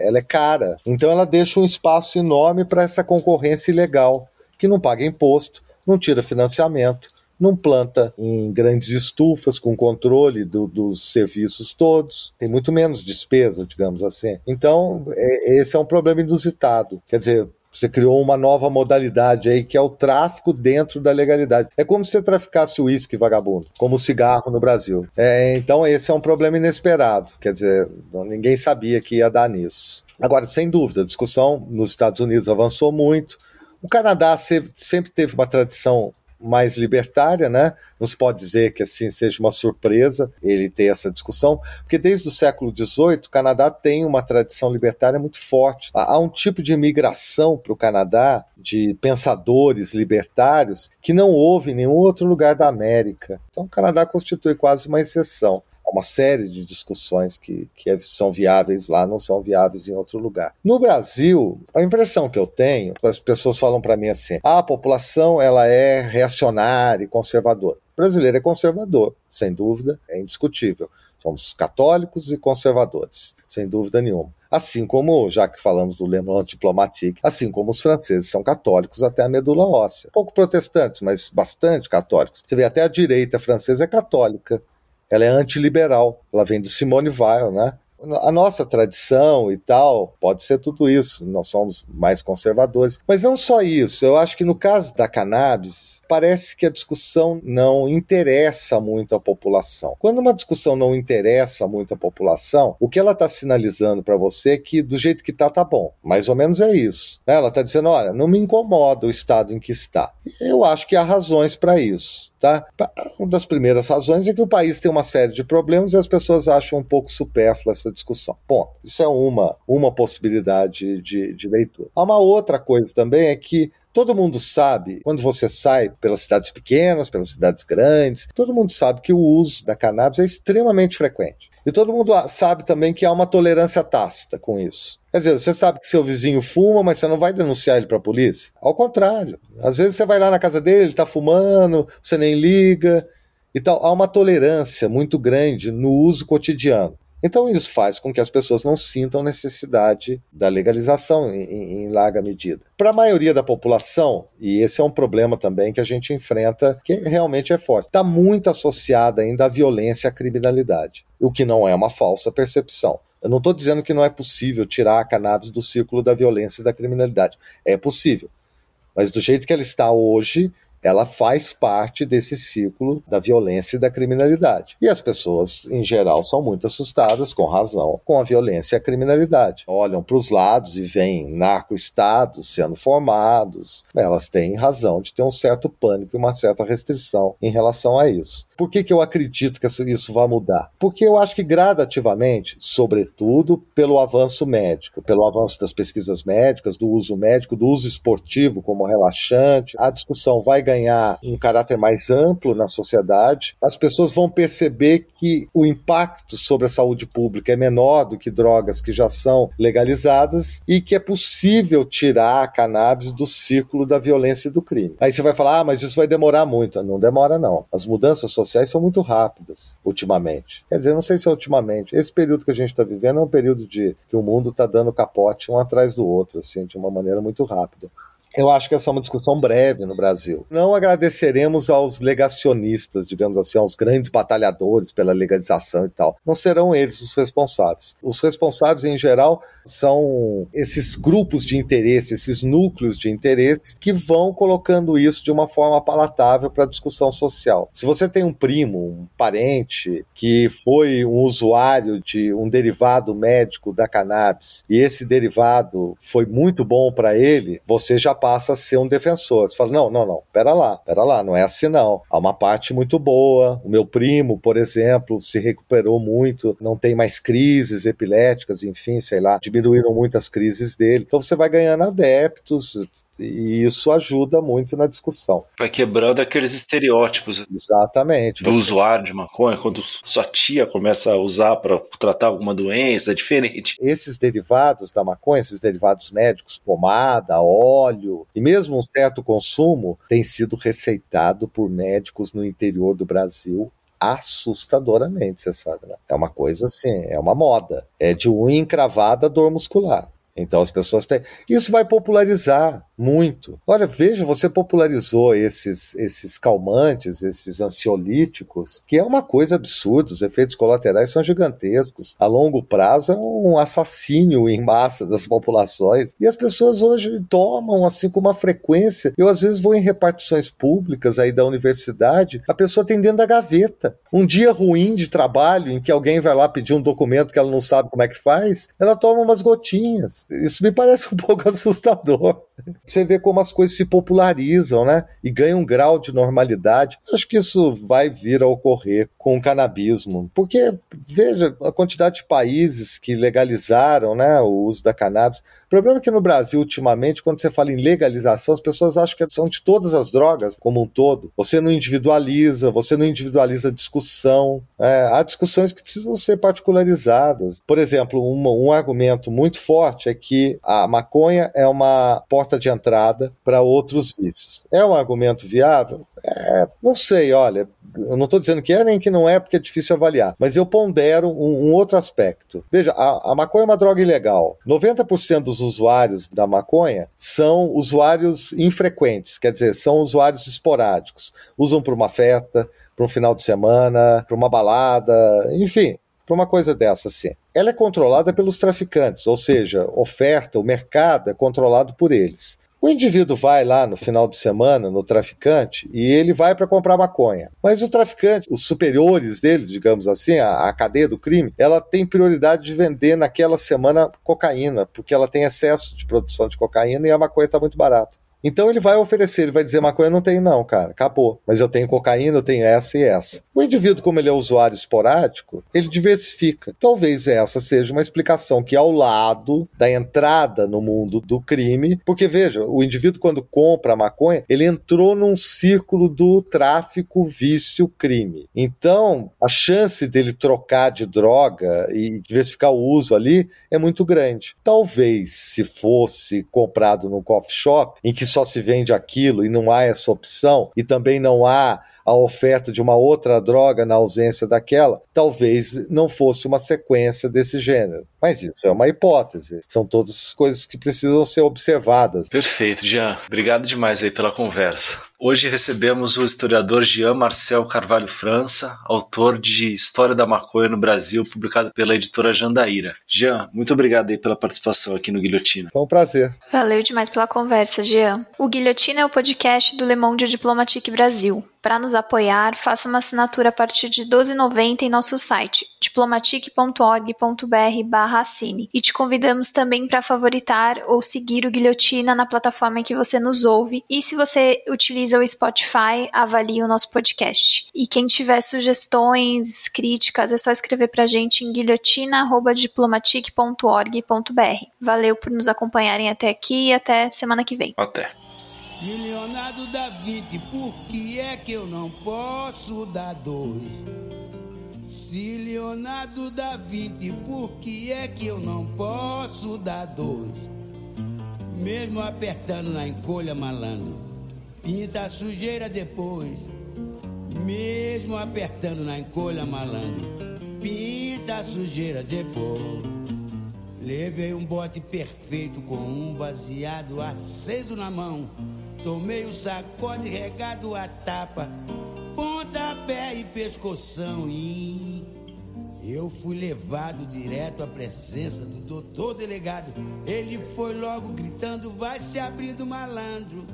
ela é cara. Então ela deixa um espaço enorme para essa concorrência ilegal, que não paga imposto, não tira financiamento, não planta em grandes estufas com controle do, dos serviços todos, tem muito menos despesa, digamos assim. Então, é, esse é um problema inusitado. Quer dizer, você criou uma nova modalidade aí que é o tráfico dentro da legalidade. É como se você traficasse uísque vagabundo, como cigarro no Brasil. É, então esse é um problema inesperado. Quer dizer, ninguém sabia que ia dar nisso. Agora, sem dúvida, a discussão nos Estados Unidos avançou muito. O Canadá sempre teve uma tradição mais libertária, né? Não se pode dizer que assim seja uma surpresa ele ter essa discussão, porque desde o século XVIII o Canadá tem uma tradição libertária muito forte. Há um tipo de imigração para o Canadá de pensadores libertários que não houve em nenhum outro lugar da América. Então o Canadá constitui quase uma exceção uma série de discussões que, que é, são viáveis lá, não são viáveis em outro lugar. No Brasil, a impressão que eu tenho, as pessoas falam para mim assim: ah, a população ela é reacionária e conservadora. O brasileiro é conservador, sem dúvida, é indiscutível. Somos católicos e conservadores, sem dúvida nenhuma. Assim como, já que falamos do Le Monde Diplomatique, assim como os franceses são católicos até a medula óssea. Pouco protestantes, mas bastante católicos. Você vê até a direita francesa é católica ela é antiliberal. Ela vem do Simone Weil, né? A nossa tradição e tal pode ser tudo isso, nós somos mais conservadores. Mas não só isso, eu acho que no caso da cannabis, parece que a discussão não interessa muito a população. Quando uma discussão não interessa muito a população, o que ela está sinalizando para você é que do jeito que está, tá bom. Mais ou menos é isso. Ela está dizendo: olha, não me incomoda o estado em que está. Eu acho que há razões para isso. Tá? Uma das primeiras razões é que o país tem uma série de problemas e as pessoas acham um pouco supérflua essa discussão. Ponto. Isso é uma, uma possibilidade de, de leitura. Há uma outra coisa também é que Todo mundo sabe, quando você sai pelas cidades pequenas, pelas cidades grandes, todo mundo sabe que o uso da cannabis é extremamente frequente. E todo mundo sabe também que há uma tolerância tácita com isso. Quer dizer, você sabe que seu vizinho fuma, mas você não vai denunciar ele para a polícia? Ao contrário. Às vezes você vai lá na casa dele, ele está fumando, você nem liga e tal. Há uma tolerância muito grande no uso cotidiano. Então, isso faz com que as pessoas não sintam necessidade da legalização em, em larga medida. Para a maioria da população, e esse é um problema também que a gente enfrenta, que realmente é forte, está muito associada ainda à violência e à criminalidade, o que não é uma falsa percepção. Eu não estou dizendo que não é possível tirar a cannabis do círculo da violência e da criminalidade. É possível. Mas do jeito que ela está hoje, ela faz parte desse ciclo da violência e da criminalidade. E as pessoas, em geral, são muito assustadas, com razão, com a violência e a criminalidade. Olham para os lados e veem narco-estados sendo formados. Elas têm razão de ter um certo pânico e uma certa restrição em relação a isso. Por que, que eu acredito que isso vai mudar? Porque eu acho que gradativamente, sobretudo pelo avanço médico, pelo avanço das pesquisas médicas, do uso médico, do uso esportivo como relaxante, a discussão vai ganhar um caráter mais amplo na sociedade. As pessoas vão perceber que o impacto sobre a saúde pública é menor do que drogas que já são legalizadas e que é possível tirar a cannabis do círculo da violência e do crime. Aí você vai falar, ah, mas isso vai demorar muito. Não demora, não. As mudanças sociais são muito rápidas ultimamente. Quer dizer, não sei se é ultimamente. Esse período que a gente está vivendo é um período de que o mundo está dando capote um atrás do outro, assim, de uma maneira muito rápida. Eu acho que essa é uma discussão breve no Brasil. Não agradeceremos aos legacionistas, digamos assim, aos grandes batalhadores pela legalização e tal. Não serão eles os responsáveis. Os responsáveis, em geral, são esses grupos de interesse, esses núcleos de interesse que vão colocando isso de uma forma palatável para a discussão social. Se você tem um primo, um parente que foi um usuário de um derivado médico da cannabis e esse derivado foi muito bom para ele, você já passa a ser um defensor. Você fala: não, não, não, pera lá, pera lá, não é assim não. Há uma parte muito boa. O meu primo, por exemplo, se recuperou muito, não tem mais crises epiléticas, enfim, sei lá, diminuíram muito as crises dele. Então você vai ganhando adeptos, e isso ajuda muito na discussão. Vai quebrando aqueles estereótipos. Exatamente. Do você... usuário de maconha, quando sua tia começa a usar para tratar alguma doença, é diferente. Esses derivados da maconha, esses derivados médicos, pomada, óleo e mesmo um certo consumo, tem sido receitado por médicos no interior do Brasil assustadoramente, você sabe, né? É uma coisa assim, é uma moda. É de unha encravada dor muscular. Então as pessoas têm. Isso vai popularizar muito. Olha, veja, você popularizou esses, esses calmantes, esses ansiolíticos, que é uma coisa absurda. Os efeitos colaterais são gigantescos. A longo prazo é um assassínio em massa das populações. E as pessoas hoje tomam assim com uma frequência. Eu às vezes vou em repartições públicas aí da universidade, a pessoa tem dentro da gaveta. Um dia ruim de trabalho em que alguém vai lá pedir um documento que ela não sabe como é que faz, ela toma umas gotinhas. Isso me parece um pouco assustador. Você vê como as coisas se popularizam, né? E ganham um grau de normalidade. Acho que isso vai vir a ocorrer com o canabismo. Porque, veja, a quantidade de países que legalizaram né, o uso da cannabis. O problema é que no Brasil, ultimamente, quando você fala em legalização, as pessoas acham que são de todas as drogas como um todo. Você não individualiza, você não individualiza a discussão. É, há discussões que precisam ser particularizadas. Por exemplo, um argumento muito forte é que a maconha é uma porta de entrada para outros vícios. É um argumento viável? É, não sei, olha, eu não estou dizendo que é nem que não é, porque é difícil avaliar, mas eu pondero um, um outro aspecto. Veja, a, a, maconha é uma droga ilegal. 90% dos usuários da maconha são usuários infrequentes, quer dizer, são usuários esporádicos. Usam para uma festa, para um final de semana, para uma balada, enfim, para uma coisa dessa assim. Ela é controlada pelos traficantes, ou seja, oferta, o mercado é controlado por eles. O indivíduo vai lá no final de semana no traficante e ele vai para comprar maconha. Mas o traficante, os superiores dele, digamos assim, a, a, cadeia do crime, ela tem prioridade de vender naquela semana cocaína, porque ela tem excesso de produção de cocaína e a maconha está muito barata. Então ele vai oferecer, ele vai dizer maconha não tem não, cara, acabou. Mas eu tenho cocaína, eu tenho essa e essa. O indivíduo, como ele é usuário esporádico, ele diversifica. Talvez essa seja uma explicação que ao lado da entrada no mundo do crime, porque veja, o indivíduo quando compra a maconha, ele entrou num círculo do tráfico, vício, crime. Então, a chance dele trocar de droga e diversificar o uso ali é muito grande. Talvez se fosse comprado num coffee shop em que só se vende aquilo e não há essa opção, e também não há a oferta de uma outra droga na ausência daquela, talvez não fosse uma sequência desse gênero. Mas isso é uma hipótese. São todas coisas que precisam ser observadas. Perfeito, Jean. Obrigado demais aí pela conversa. Hoje recebemos o historiador Jean Marcel Carvalho França, autor de História da Maconha no Brasil, publicado pela editora Jandaíra. Jean, muito obrigado aí pela participação aqui no Guilhotina. Foi um prazer. Valeu demais pela conversa, Jean. O Guilhotina é o podcast do Le Monde Diplomatique Brasil. Para nos apoiar, faça uma assinatura a partir de R$ 12,90 em nosso site, diplomatic.org.br/assine. E te convidamos também para favoritar ou seguir o Guilhotina na plataforma em que você nos ouve. E se você utiliza o Spotify, avalie o nosso podcast. E quem tiver sugestões, críticas, é só escrever para a gente em guilhotina.diplomatic.org.br. Valeu por nos acompanharem até aqui e até semana que vem. Até. Se Leonardo dá 20, por que é que eu não posso dar dois? Se Leonardo dá 20, por que é que eu não posso dar dois? Mesmo apertando na encolha, malandro, pinta a sujeira depois. Mesmo apertando na encolha, malandro, pinta a sujeira depois. Levei um bote perfeito com um baseado aceso na mão. Tomei o sacode regado a tapa, pontapé e pescoção. E eu fui levado direto à presença do doutor delegado. Ele foi logo gritando: Vai se abrindo, malandro.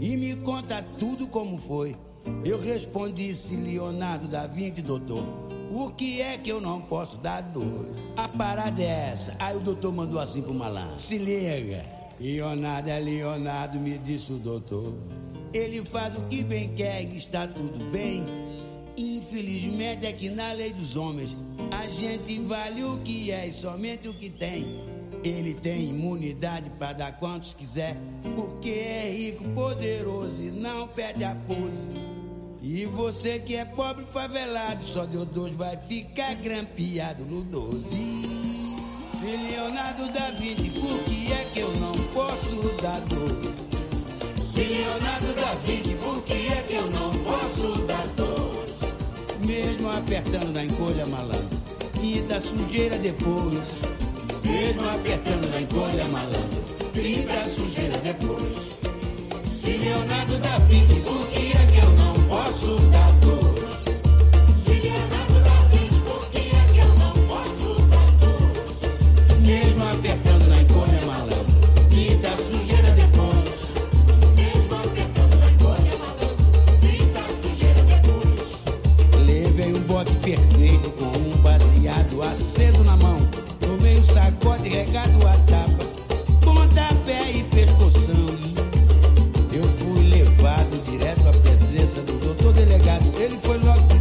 E me conta tudo como foi. Eu respondi: Se Leonardo da Vinci, doutor. Por que é que eu não posso dar dor? A parada é essa. Aí o doutor mandou assim pro malandro: Se liga. Leonardo é Leonardo, me disse o doutor. Ele faz o que bem quer e está tudo bem. Infelizmente é que na lei dos homens a gente vale o que é e somente o que tem. Ele tem imunidade para dar quantos quiser, porque é rico, poderoso e não perde a pose. E você que é pobre favelado, só Deus dois vai ficar grampeado no 12. Se Leonardo da Vinci, por que é que eu não posso dar dor? Se Leonardo da Vinci, por que é que eu não posso dar dor? Mesmo apertando na encolha, malandro, pinta sujeira depois. Mesmo apertando na encolha, malandro, pinta sujeira depois. Se Leonardo da Vinci, por que é que eu não posso dar dor? Na malandro, pinta sujeira na malandro, pinta sujeira depois. Levei um bote perfeito com um baseado aceso na mão. Tomei um sacode regado a tapa, pontapé e pescoção. Eu fui levado direto à presença do doutor delegado. Ele foi logo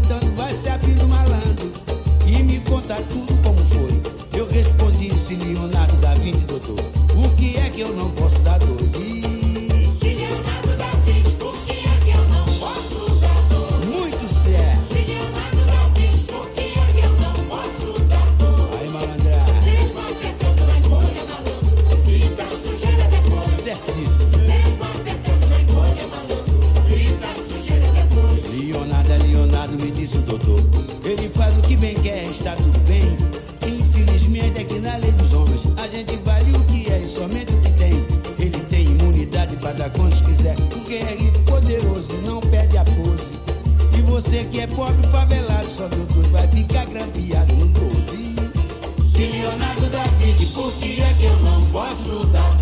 não posso